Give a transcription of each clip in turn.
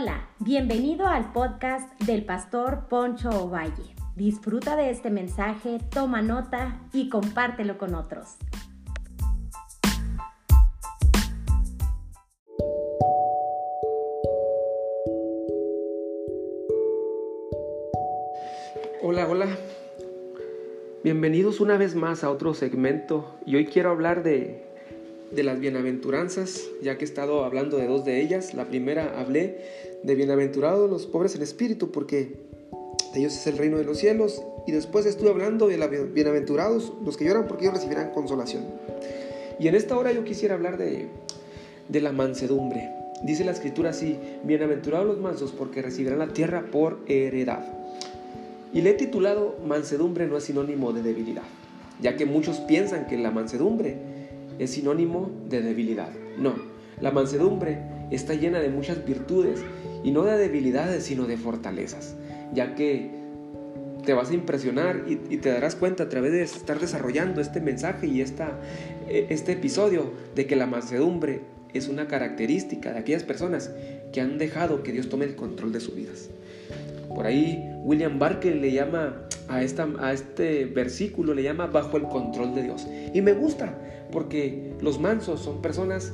Hola, bienvenido al podcast del pastor Poncho Ovalle. Disfruta de este mensaje, toma nota y compártelo con otros. Hola, hola. Bienvenidos una vez más a otro segmento y hoy quiero hablar de de las bienaventuranzas, ya que he estado hablando de dos de ellas. La primera hablé de bienaventurados los pobres en espíritu, porque de ellos es el reino de los cielos. Y después estuve hablando de la bienaventurados los que lloran, porque ellos recibirán consolación. Y en esta hora yo quisiera hablar de, de la mansedumbre. Dice la escritura así, bienaventurados los mansos, porque recibirán la tierra por heredad. Y le he titulado Mansedumbre no es sinónimo de debilidad, ya que muchos piensan que la mansedumbre es sinónimo de debilidad. No, la mansedumbre está llena de muchas virtudes y no de debilidades, sino de fortalezas, ya que te vas a impresionar y, te darás cuenta a través de estar desarrollando este mensaje y esta, e, este episodio de que la mansedumbre es una característica de aquellas personas que han dejado que Dios tome el control de sus vidas. Por ahí William Barker le llama a, esta, a este versículo, le llama bajo el control de Dios. Y me gusta, porque los mansos son personas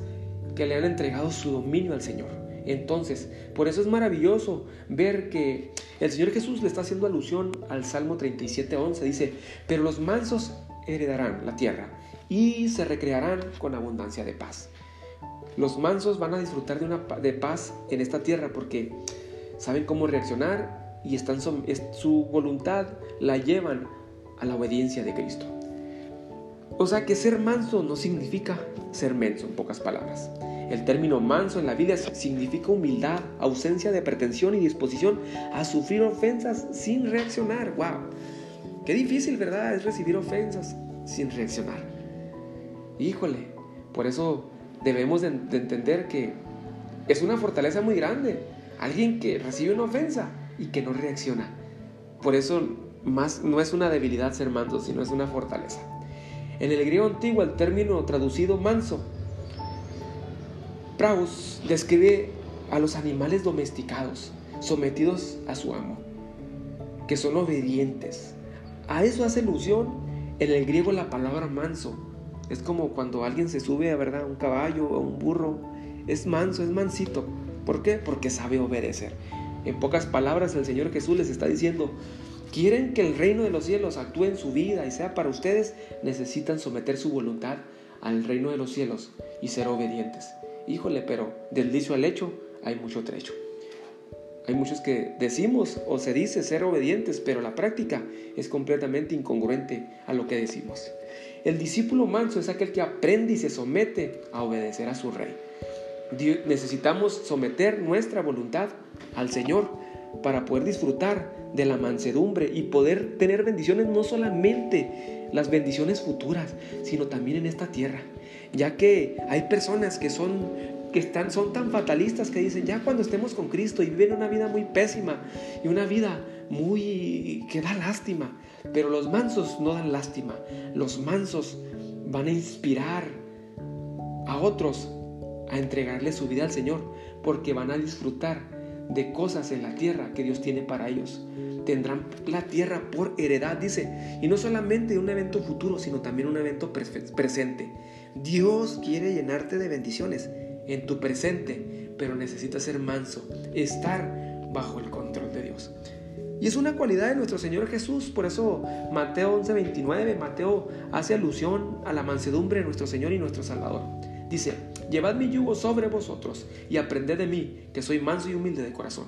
que le han entregado su dominio al Señor. Entonces, por eso es maravilloso ver que el Señor Jesús le está haciendo alusión al Salmo 37.11. Dice, pero los mansos heredarán la tierra y se recrearán con abundancia de paz. Los mansos van a disfrutar de, una, de paz en esta tierra porque saben cómo reaccionar y están, su voluntad la llevan a la obediencia de Cristo. O sea que ser manso no significa ser menso, en pocas palabras. El término manso en la Biblia significa humildad, ausencia de pretensión y disposición a sufrir ofensas sin reaccionar. ¡Wow! Qué difícil, ¿verdad? Es recibir ofensas sin reaccionar. Híjole, por eso debemos de, entender que es una fortaleza muy grande. Alguien que recibe una ofensa y que no reacciona. Por eso más, no es una debilidad ser manso, sino es una fortaleza. En el griego antiguo el término traducido manso, praus, describe a los animales domesticados, sometidos a su amo, que son obedientes. A eso hace alusión en el griego la palabra manso. Es como cuando alguien se sube a verdad, un caballo o un burro. Es manso, es mansito. ¿Por qué? Porque sabe obedecer. En pocas palabras, el Señor Jesús les está diciendo, quieren que el reino de los cielos actúe en su vida y sea para ustedes, necesitan someter su voluntad al reino de los cielos y ser obedientes. Híjole, pero del dicho al hecho hay mucho trecho. Hay muchos que decimos o se dice ser obedientes, pero la práctica es completamente incongruente a lo que decimos. El discípulo manso es aquel que aprende y se somete a obedecer a su rey. Necesitamos someter nuestra voluntad al Señor para poder disfrutar de la mansedumbre y poder tener bendiciones no solamente las bendiciones futuras, sino también en esta tierra. Ya que hay personas que son que están son tan fatalistas que dicen, "Ya cuando estemos con Cristo y viven una vida muy pésima y una vida muy que da lástima." Pero los mansos no dan lástima. Los mansos van a inspirar a otros a entregarle su vida al Señor, porque van a disfrutar de cosas en la tierra que Dios tiene para ellos. Tendrán la tierra por heredad, dice. Y no solamente un evento futuro, sino también un evento presente. Dios quiere llenarte de bendiciones en tu presente, pero necesitas ser manso, estar bajo el control de Dios. Y es una cualidad de nuestro Señor Jesús, por eso Mateo 11:29, Mateo hace alusión a la mansedumbre de nuestro Señor y nuestro Salvador. Dice, Llevad mi yugo sobre vosotros y aprended de mí, que soy manso y humilde de corazón,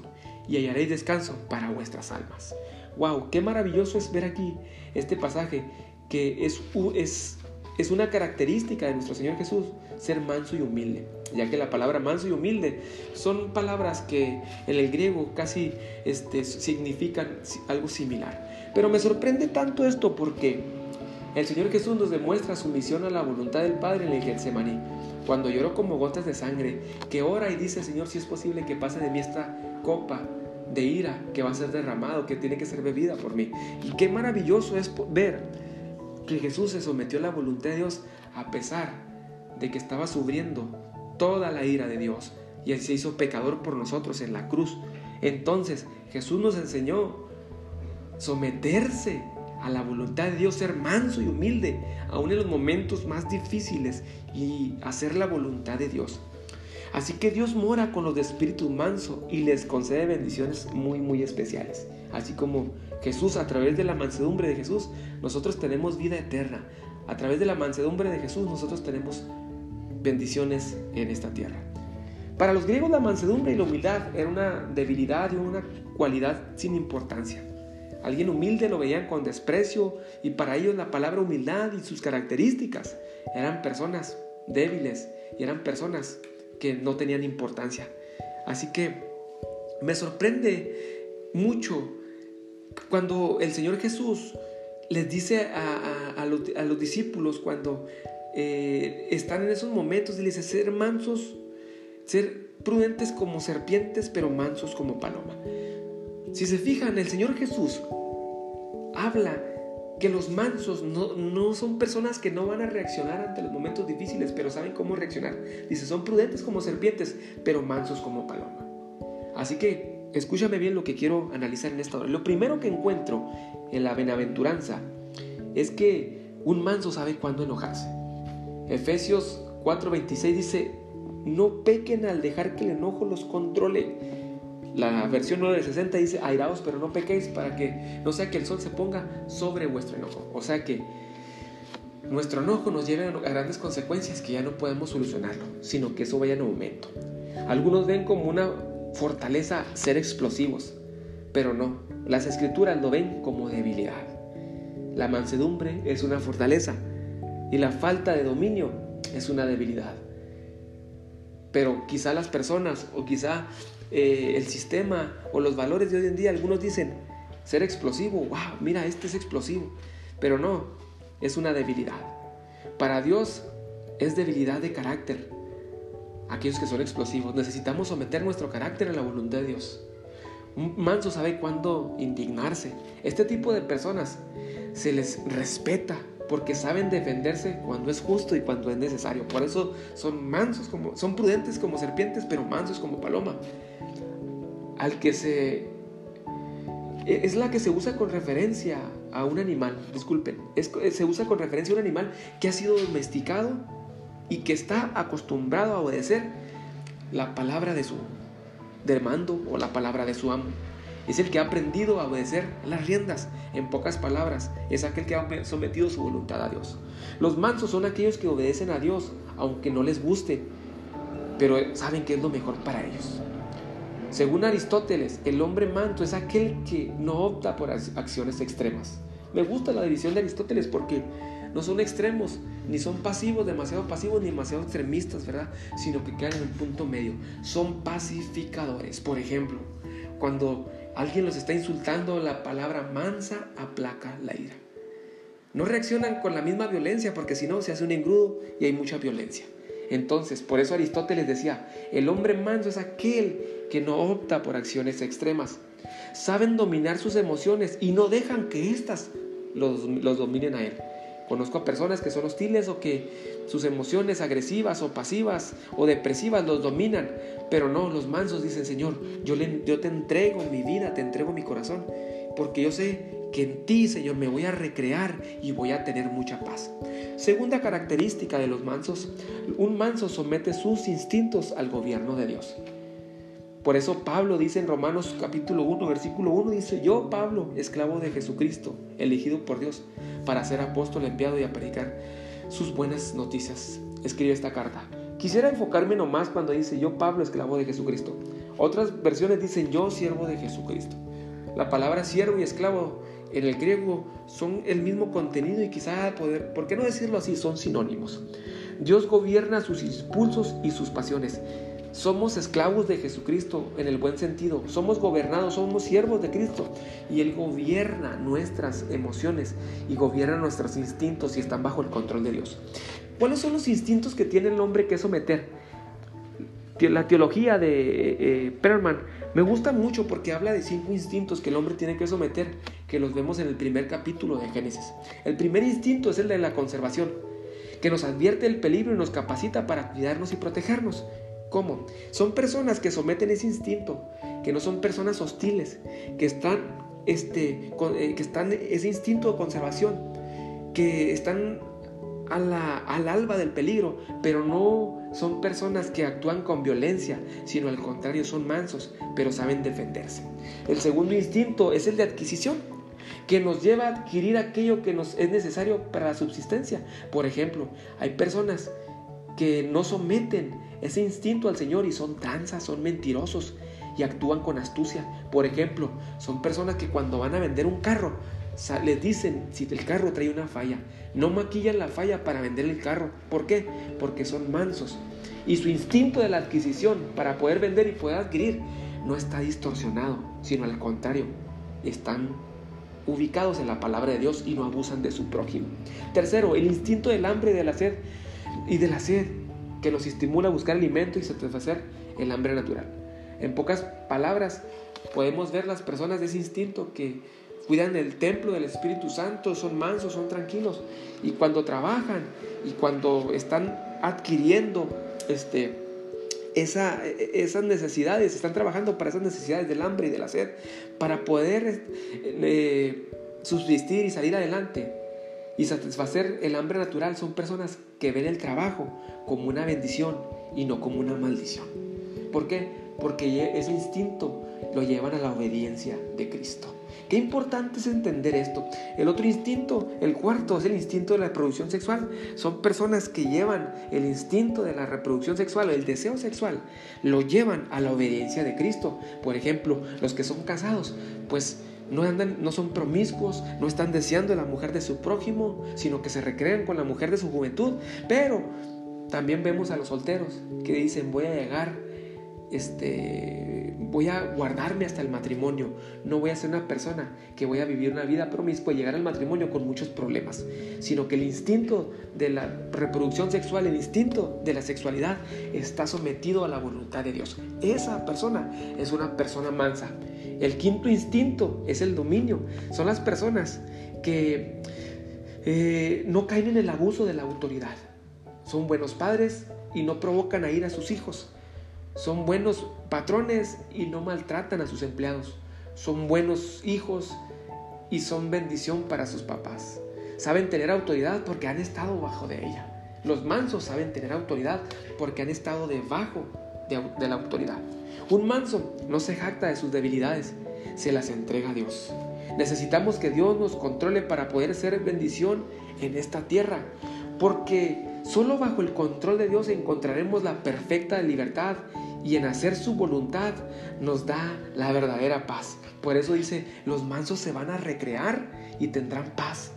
y hallaréis descanso para vuestras almas. ¡Wow! ¡Qué maravilloso es ver aquí este pasaje que es, es, es una característica de nuestro Señor Jesús, ser manso y humilde, ya que la palabra manso y humilde son palabras que en el griego casi este, significan algo similar. Pero me sorprende tanto esto porque el Señor Jesús nos demuestra su misión a la voluntad del Padre en el Getsemaní cuando lloró como gotas de sangre, que ora y dice, Señor, si es posible que pase de mí esta copa de ira que va a ser derramado, que tiene que ser bebida por mí. Y qué maravilloso es ver que Jesús se sometió a la voluntad de Dios a pesar de que estaba sufriendo toda la ira de Dios y Él se hizo pecador por nosotros en la cruz. Entonces Jesús nos enseñó someterse a la voluntad de Dios, ser manso y humilde, aún en los momentos más difíciles y hacer la voluntad de Dios. Así que Dios mora con los de espíritu manso y les concede bendiciones muy, muy especiales. Así como Jesús, a través de la mansedumbre de Jesús, nosotros tenemos vida eterna. A través de la mansedumbre de Jesús, nosotros tenemos bendiciones en esta tierra. Para los griegos la mansedumbre y la humildad era una debilidad y una cualidad sin importancia. Alguien humilde lo veían con desprecio y para ellos la palabra humildad y sus características eran personas débiles y eran personas que no tenían importancia. Así que me sorprende mucho cuando el Señor Jesús les dice a, los, discípulos cuando eh, están en esos momentos y les dice ser mansos, ser prudentes como serpientes, pero mansos como paloma. Si se fijan, el Señor Jesús habla que los mansos no, son personas que no van a reaccionar ante los momentos difíciles, pero saben cómo reaccionar. Dice, son prudentes como serpientes, pero mansos como paloma. Así que escúchame bien lo que quiero analizar en esta hora. Lo primero que encuentro en la benaventuranza es que un manso sabe cuándo enojarse. Efesios 4:26 dice, no pequen al dejar que el enojo los controle la versión 960 dice, airaos pero no pequéis para que no sea que el sol se ponga sobre vuestro enojo. O sea que nuestro enojo nos lleve a grandes consecuencias que ya no podemos solucionarlo, sino que eso vaya en aumento. Algunos ven como una fortaleza ser explosivos, pero no, las escrituras lo ven como debilidad. La mansedumbre es una fortaleza y la falta de dominio es una debilidad. Pero quizá las personas o quizá eh, el sistema o los valores de hoy en día. Algunos dicen ser explosivo, wow, mira, este es explosivo. Pero no, es una debilidad. Para Dios es debilidad de carácter. Aquellos que son explosivos, necesitamos someter nuestro carácter a la voluntad de Dios. Un manso sabe cuándo indignarse. Este tipo de personas se les respeta porque saben defenderse cuando es justo y cuando es necesario. Por eso son mansos como son prudentes como serpientes, pero mansos como paloma al que se... E, es la que se usa con referencia a un animal, disculpen, se usa con referencia a un animal que ha sido domesticado y que está acostumbrado a obedecer la palabra de su del mando o la palabra de su amo. Es el que ha aprendido a obedecer las riendas. En pocas palabras, es aquel que ha sometido su voluntad a Dios. Los mansos son aquellos que obedecen a Dios, aunque no les guste, pero saben que es lo mejor para ellos. Según Aristóteles, el hombre manto es aquel que no opta por acciones extremas. Me gusta la división de Aristóteles porque no son extremos, ni son pasivos, demasiado pasivos, ni demasiado extremistas, ¿verdad? Sino que quedan en un punto medio. Son pacificadores. Por ejemplo, cuando alguien los está insultando, la palabra mansa aplaca la ira. No reaccionan con la misma violencia porque si no se hace un engrudo y hay mucha violencia. Entonces, por eso Aristóteles decía, el hombre manso es aquel que no opta por acciones extremas. Saben dominar sus emociones y no dejan que éstas los, los dominen a él. Conozco a personas que son hostiles o que sus emociones agresivas o pasivas o depresivas los dominan, pero no, los mansos dicen, Señor, yo, le, yo te entrego mi vida, te entrego mi corazón, porque yo sé en ti, Señor, me voy a recrear y voy a tener mucha paz. Segunda característica de los mansos, un manso somete sus instintos al gobierno de Dios. Por eso Pablo dice en Romanos capítulo 1, versículo 1, dice, yo Pablo, esclavo de Jesucristo, elegido por Dios para ser apóstol enviado y a predicar sus buenas noticias. Escribe esta carta. Quisiera enfocarme nomás cuando dice yo Pablo, esclavo de Jesucristo. Otras versiones dicen yo siervo de Jesucristo. La palabra siervo y esclavo en el griego son el mismo contenido y quizá poder, ¿por qué no decirlo así? Son sinónimos. Dios gobierna sus impulsos y sus pasiones. Somos esclavos de Jesucristo en el buen sentido. Somos gobernados, somos siervos de Cristo. Y Él gobierna nuestras emociones y gobierna nuestros instintos y están bajo el control de Dios. ¿Cuáles son los instintos que tiene el hombre que someter? La teología de eh, Perlman me gusta mucho porque habla de cinco instintos que el hombre tiene que someter, que los vemos en el primer capítulo de Génesis. El primer instinto es el de la conservación, que nos advierte el peligro y nos capacita para cuidarnos y protegernos. ¿Cómo? Son personas que someten ese instinto, que no son personas hostiles, que están, este, eh, que están ese instinto de conservación, que están a al alba del peligro, pero no son personas que actúan con violencia, sino al contrario son mansos, pero saben defenderse. El segundo instinto es el de adquisición, que nos lleva a adquirir aquello que nos es necesario para la subsistencia. Por ejemplo, hay personas que no someten ese instinto al Señor y son tranzas, son mentirosos y actúan con astucia. Por ejemplo, son personas que cuando van a vender un carro, les dicen si el carro trae una falla, no maquillan la falla para vender el carro. ¿Por qué? Porque son mansos. Y su instinto de la adquisición para poder vender y poder adquirir no está distorsionado, sino al contrario, están ubicados en la palabra de Dios y no abusan de su prójimo. Tercero, el instinto del hambre y de la sed y de la sed que los estimula a buscar alimento y satisfacer el hambre natural. En pocas palabras, podemos ver las personas de ese instinto que cuidan el templo del Espíritu Santo, son mansos, son tranquilos. Y cuando trabajan y cuando están adquiriendo este, esa, esas necesidades, están trabajando para esas necesidades del hambre y de la sed, para poder eh, subsistir y salir adelante y satisfacer el hambre natural, son personas que ven el trabajo como una bendición y no como una maldición. ¿Por qué? Porque ese instinto lo llevan a la obediencia de Cristo. Qué importante es entender esto. El otro instinto, el cuarto, es el instinto de la reproducción sexual. Son personas que llevan el instinto de la reproducción sexual, el deseo sexual, lo llevan a la obediencia de Cristo. Por ejemplo, los que son casados, pues no andan, no son promiscuos, no están deseando a la mujer de su prójimo, sino que se recrean con la mujer de su juventud. Pero también vemos a los solteros que dicen voy a llegar este, voy a guardarme hasta el matrimonio. No voy a ser una persona que voy a vivir una vida promiscua y llegar al matrimonio con muchos problemas, sino que el instinto de la reproducción sexual, el instinto de la sexualidad está sometido a la voluntad de Dios. Esa persona es una persona mansa. El quinto instinto es el dominio. Son las personas que eh, no caen en el abuso de la autoridad. Son buenos padres y no provocan a ir a sus hijos son buenos patrones y no maltratan a sus empleados. Son buenos hijos y son bendición para sus papás. Saben tener autoridad porque han estado bajo de ella. Los mansos saben tener autoridad porque han estado debajo de, la autoridad. Un manso no se jacta de sus debilidades, se las entrega a Dios. Necesitamos que Dios nos controle para poder ser bendición en esta tierra, porque solo bajo el control de Dios encontraremos la perfecta libertad y en hacer su voluntad nos da la verdadera paz. Por eso dice, los mansos se van a recrear y tendrán paz.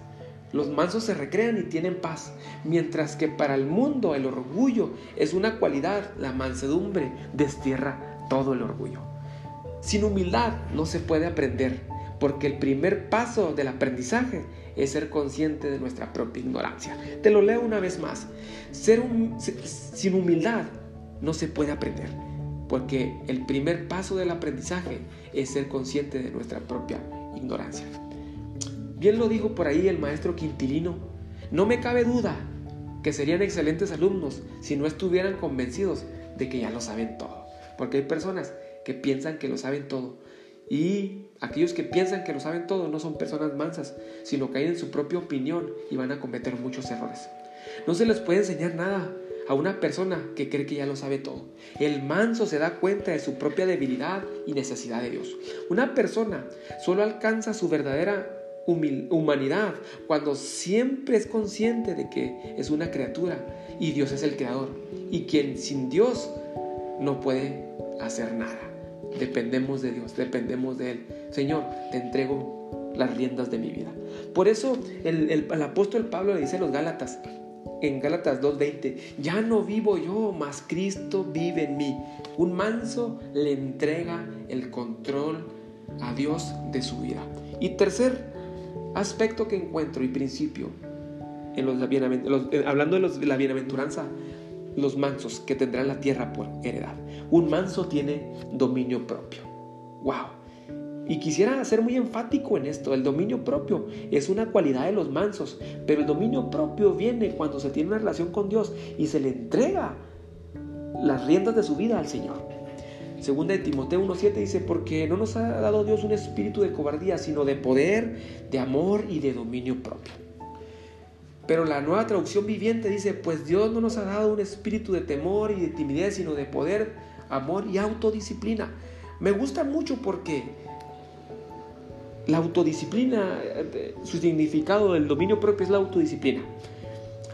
Los mansos se recrean y tienen paz, mientras que para el mundo el orgullo es una cualidad, la mansedumbre destierra todo el orgullo. Sin humildad no se puede aprender, porque el primer paso del aprendizaje es ser consciente de nuestra propia ignorancia. Te lo leo una vez más. Sin humildad no se puede aprender porque el primer paso del aprendizaje es ser consciente de nuestra propia ignorancia. Bien lo dijo por ahí el maestro Quintilino, no me cabe duda que serían excelentes alumnos si no estuvieran convencidos de que ya lo saben todo, porque hay personas que piensan que lo saben todo y aquellos que piensan que lo saben todo no son personas mansas, sino que hay en su propia opinión y van a cometer muchos errores. No se les puede enseñar nada a una persona que cree que ya lo sabe todo. El manso se da cuenta de su propia debilidad y necesidad de Dios. Una persona solo alcanza su verdadera humanidad cuando siempre es consciente de que es una criatura y Dios es el creador y quien sin Dios no puede hacer nada. Dependemos de Dios, dependemos de Él. Señor, te entrego las riendas de mi vida. Por eso el, el apóstol Pablo le dice a los Gálatas, en Gálatas 2.20, ya no vivo yo, mas Cristo vive en mí. Un manso le entrega el control a Dios de su vida. Y tercer aspecto que encuentro y principio, en los, eh, hablando de la bienaventuranza, los mansos que tendrán la tierra por heredad. Un manso tiene dominio propio. ¡Wow! Y quisiera ser muy enfático en esto. El dominio propio es una cualidad de los mansos, pero el dominio propio viene cuando se tiene una relación con Dios y se le entrega las riendas de su vida al Señor. Segunda de Timoteo 1.7 dice, porque no nos ha dado Dios un espíritu de cobardía, sino de poder, de amor y de dominio propio. Pero la nueva traducción viviente dice, pues Dios no nos ha dado un espíritu de temor y de timidez, sino de poder, amor y autodisciplina. Me gusta mucho porque la autodisciplina, eh, su significado del dominio propio es la autodisciplina.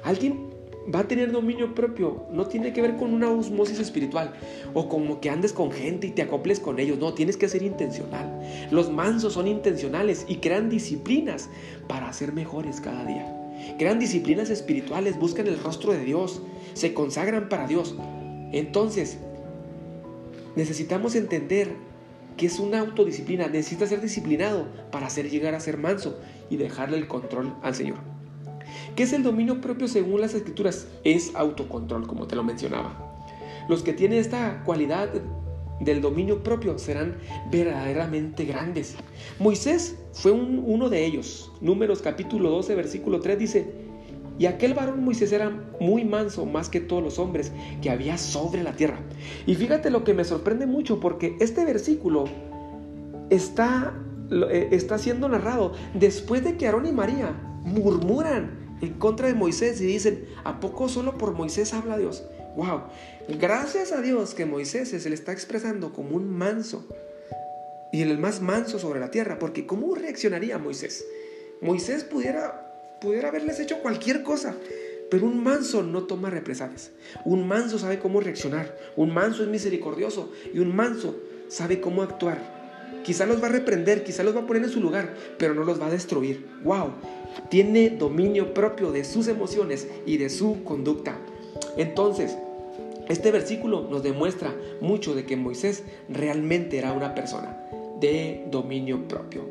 Alguien va a tener dominio propio, no tiene que ver con una osmosis espiritual o como que andes con gente y te acoples con ellos, no, tienes que ser intencional. Los mansos son intencionales y crean disciplinas para ser mejores cada día. Crean disciplinas espirituales, buscan el rostro de Dios, se consagran para Dios. Entonces, necesitamos entender que es una autodisciplina, necesita ser disciplinado para hacer llegar a ser manso y dejarle el control al Señor. ¿Qué es el dominio propio según las escrituras? Es autocontrol, como te lo mencionaba. Los que tienen esta cualidad del dominio propio serán verdaderamente grandes. Moisés fue uno de ellos. Números capítulo 12, versículo 3 dice, y aquel varón Moisés era muy manso más que todos los hombres que había sobre la tierra. Y fíjate lo que me sorprende mucho porque este versículo está, eh, está siendo narrado después de que Aarón y María murmuran en contra de Moisés y dicen, ¿a poco solo por Moisés habla Dios? ¡Wow! Gracias a Dios que Moisés se le está expresando como un manso y el más manso sobre la tierra, porque ¿cómo reaccionaría Moisés? Moisés pudiera pudiera haberles hecho cualquier cosa. Pero un manso no toma represalias. Un manso sabe cómo reaccionar. Un manso es misericordioso. Y un manso sabe cómo actuar. Quizá los va a reprender, quizá los va a poner en su lugar, pero no los va a destruir. ¡Wow! Tiene dominio propio de sus emociones y de su conducta. Entonces, este versículo nos demuestra mucho de que Moisés realmente era una persona de dominio propio.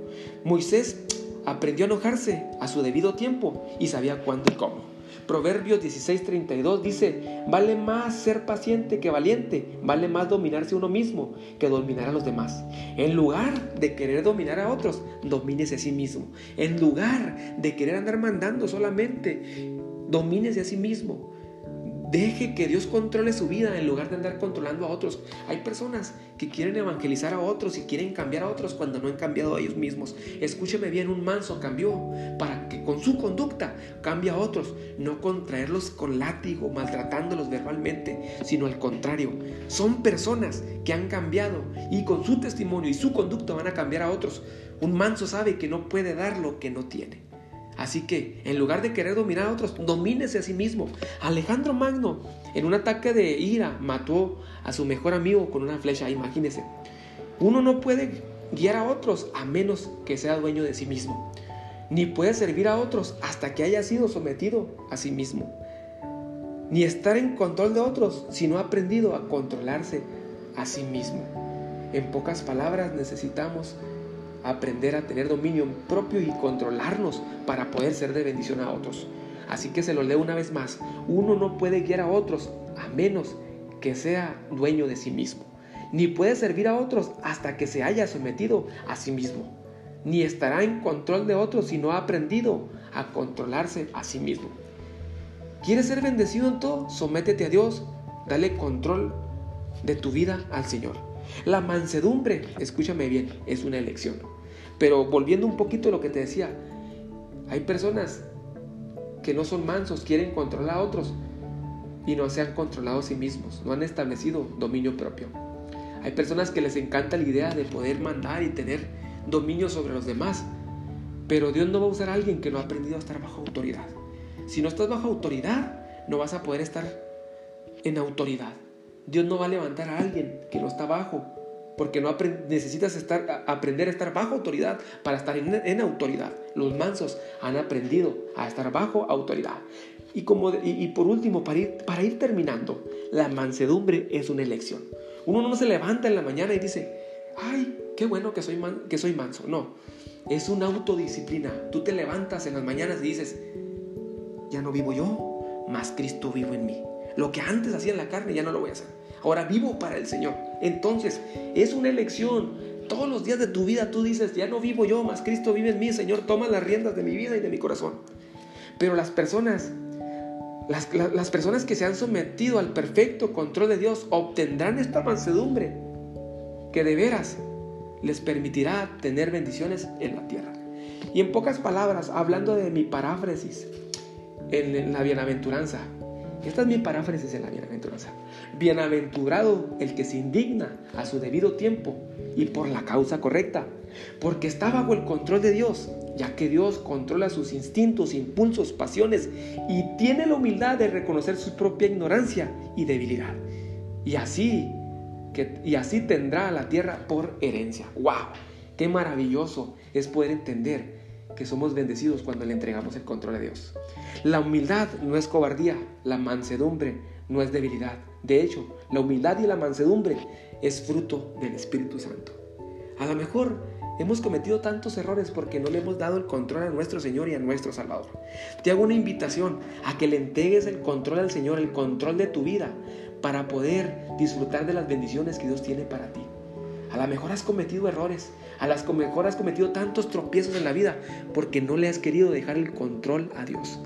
Moisés aprendió a enojarse a su debido tiempo y sabía cuándo y cómo. Proverbios 16:32 dice, vale más ser paciente que valiente, vale más dominarse uno mismo que dominar a los demás. En lugar de querer dominar a otros, domínese a sí mismo. En lugar de querer andar mandando solamente, domínese a sí mismo. Deje que Dios controle su vida en lugar de andar controlando a otros. Hay personas que quieren evangelizar a otros y quieren cambiar a otros cuando no han cambiado a ellos mismos. Escúcheme bien, un manso cambió para que con su conducta cambie a otros, no contraerlos con látigo, maltratándolos verbalmente, sino al contrario. Son personas que han cambiado y con su testimonio y su conducta van a cambiar a otros. Un manso sabe que no puede dar lo que no tiene. Así que, en lugar de querer dominar a otros, domínese a sí mismo. Alejandro Magno, en un ataque de ira, mató a su mejor amigo con una flecha, imagínese. Uno no puede guiar a otros a menos que sea dueño de sí mismo. Ni puede servir a otros hasta que haya sido sometido a sí mismo. Ni estar en control de otros si no ha aprendido a controlarse a sí mismo. En pocas palabras, necesitamos aprender a tener dominio propio y controlarnos para poder ser de bendición a otros. Así que se lo leo una vez más. Uno no puede guiar a otros a menos que sea dueño de sí mismo. Ni puede servir a otros hasta que se haya sometido a sí mismo. Ni estará en control de otros si no ha aprendido a controlarse a sí mismo. ¿Quieres ser bendecido en todo? Sométete a Dios. Dale control de tu vida al Señor. La mansedumbre, escúchame bien, es una elección. Pero volviendo un poquito a lo que te decía, hay personas que no son mansos, quieren controlar a otros y no se han controlado a sí mismos, no han establecido dominio propio. Hay personas que les encanta la idea de poder mandar y tener dominio sobre los demás, pero Dios no va a usar a alguien que no ha aprendido a estar bajo autoridad. Si no estás bajo autoridad, no vas a poder estar en autoridad. Dios no va a levantar a alguien que no está bajo porque no necesitas estar, aprender a estar bajo autoridad para estar en, autoridad. Los mansos han aprendido a estar bajo autoridad. Y, como, y, por último, para ir, para ir terminando, la mansedumbre es una elección. Uno no se levanta en la mañana y dice, ay, qué bueno que soy, que soy manso. No, es una autodisciplina. Tú te levantas en las mañanas y dices, ya no vivo yo, más Cristo vivo en mí. Lo que antes hacía en la carne ya no lo voy a hacer Ahora vivo para el Señor. Entonces, es una elección. Todos los días de tu vida tú dices, ya no vivo yo, más Cristo vive en mí, Señor, toma las riendas de mi vida y de mi corazón. Pero las personas Las, personas que se han sometido al perfecto control de Dios obtendrán esta mansedumbre que de veras les permitirá tener bendiciones en la tierra. Y en pocas palabras, hablando de mi paráfrasis en la bienaventuranza, esta es mi paráfrasis en la bienaventuranza. Bienaventurado el que se indigna a su debido tiempo y por la causa correcta, porque está bajo el control de Dios, ya que Dios controla sus instintos, impulsos, pasiones y tiene la humildad de reconocer su propia ignorancia y debilidad. Y así, que, y así tendrá la tierra por herencia. ¡Wow! ¡Qué maravilloso es poder entender que somos bendecidos cuando le entregamos el control a Dios. La humildad no es cobardía, la mansedumbre no es debilidad. De hecho, la humildad y la mansedumbre es fruto del Espíritu Santo. A lo mejor hemos cometido tantos errores porque no le hemos dado el control a nuestro Señor y a nuestro Salvador. Te hago una invitación a que le entregues el control al Señor, el control de tu vida, para poder disfrutar de las bendiciones que Dios tiene para ti. A lo mejor has cometido errores, a lo mejor has cometido tantos tropiezos en la vida porque no le has querido dejar el control a Dios.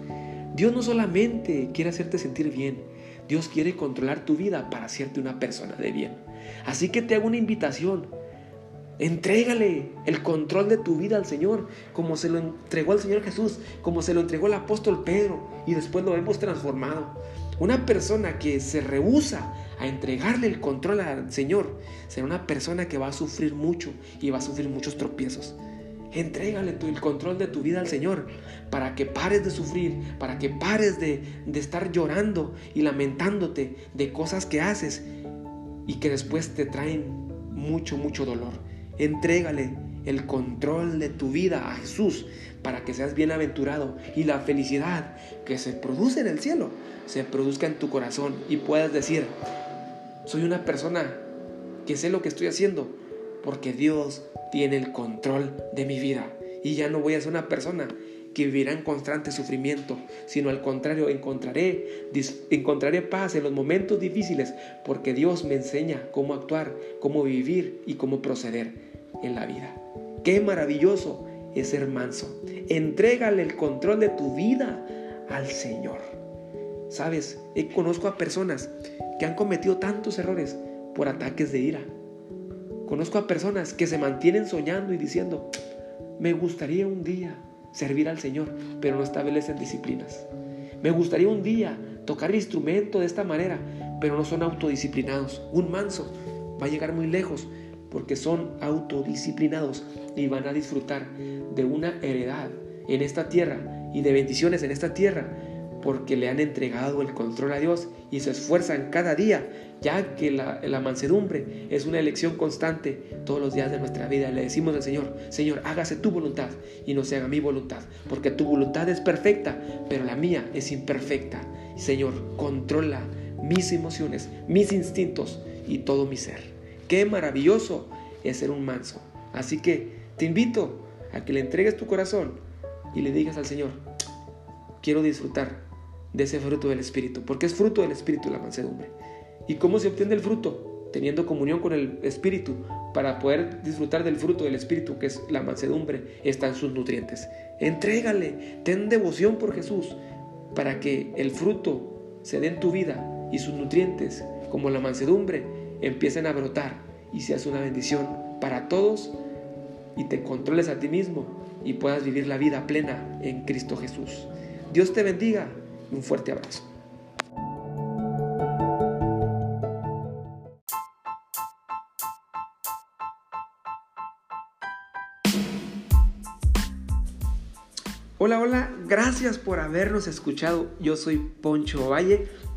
Dios no solamente quiere hacerte sentir bien, Dios quiere controlar tu vida para hacerte una persona de bien. Así que te hago una invitación. Entrégale el control de tu vida al Señor, como se lo entregó al Señor Jesús, como se lo entregó el apóstol Pedro, y después lo hemos transformado. Una persona que se rehúsa a entregarle el control al Señor será una persona que va a sufrir mucho y va a sufrir muchos tropiezos. Entrégale el control de tu vida al Señor para que pares de sufrir, para que pares de, de estar llorando y lamentándote de cosas que haces y que después te traen mucho, mucho dolor. Entrégale el control de tu vida a Jesús para que seas bienaventurado y la felicidad que se produce en el cielo se produzca en tu corazón y puedas decir, soy una persona que sé lo que estoy haciendo porque Dios tiene el control de mi vida y ya no voy a ser una persona que vivirá en constante sufrimiento, sino al contrario, encontraré, encontraré paz en los momentos difíciles porque Dios me enseña cómo actuar, cómo vivir y cómo proceder en la vida. Qué maravilloso es ser manso. Entrégale el control de tu vida al Señor. Sabes, conozco a personas que han cometido tantos errores por ataques de ira. Conozco a personas que se mantienen soñando y diciendo, me gustaría un día servir al Señor, pero no establecen disciplinas. Me gustaría un día tocar el instrumento de esta manera, pero no son autodisciplinados. Un manso va a llegar muy lejos porque son autodisciplinados y van a disfrutar de una heredad en esta tierra y de bendiciones en esta tierra porque le han entregado el control a Dios y se esfuerzan cada día, ya que la, mansedumbre es una elección constante todos los días de nuestra vida. Le decimos al Señor, Señor, hágase tu voluntad y no se haga mi voluntad, porque tu voluntad es perfecta, pero la mía es imperfecta. Señor, controla mis emociones, mis instintos y todo mi ser. Qué maravilloso es ser un manso. Así que te invito a que le entregues tu corazón y le digas al Señor, quiero disfrutar de ese fruto del Espíritu, porque es fruto del Espíritu la mansedumbre. ¿Y cómo se obtiene el fruto? Teniendo comunión con el Espíritu para poder disfrutar del fruto del Espíritu, que es la mansedumbre, están sus nutrientes. Entrégale, ten devoción por Jesús, para que el fruto se dé en tu vida y sus nutrientes, como la mansedumbre, empiecen a brotar y seas una bendición para todos y te controles a ti mismo y puedas vivir la vida plena en Cristo Jesús. Dios te bendiga un fuerte abrazo. Hola, hola, gracias por habernos escuchado. Yo soy Poncho Valle,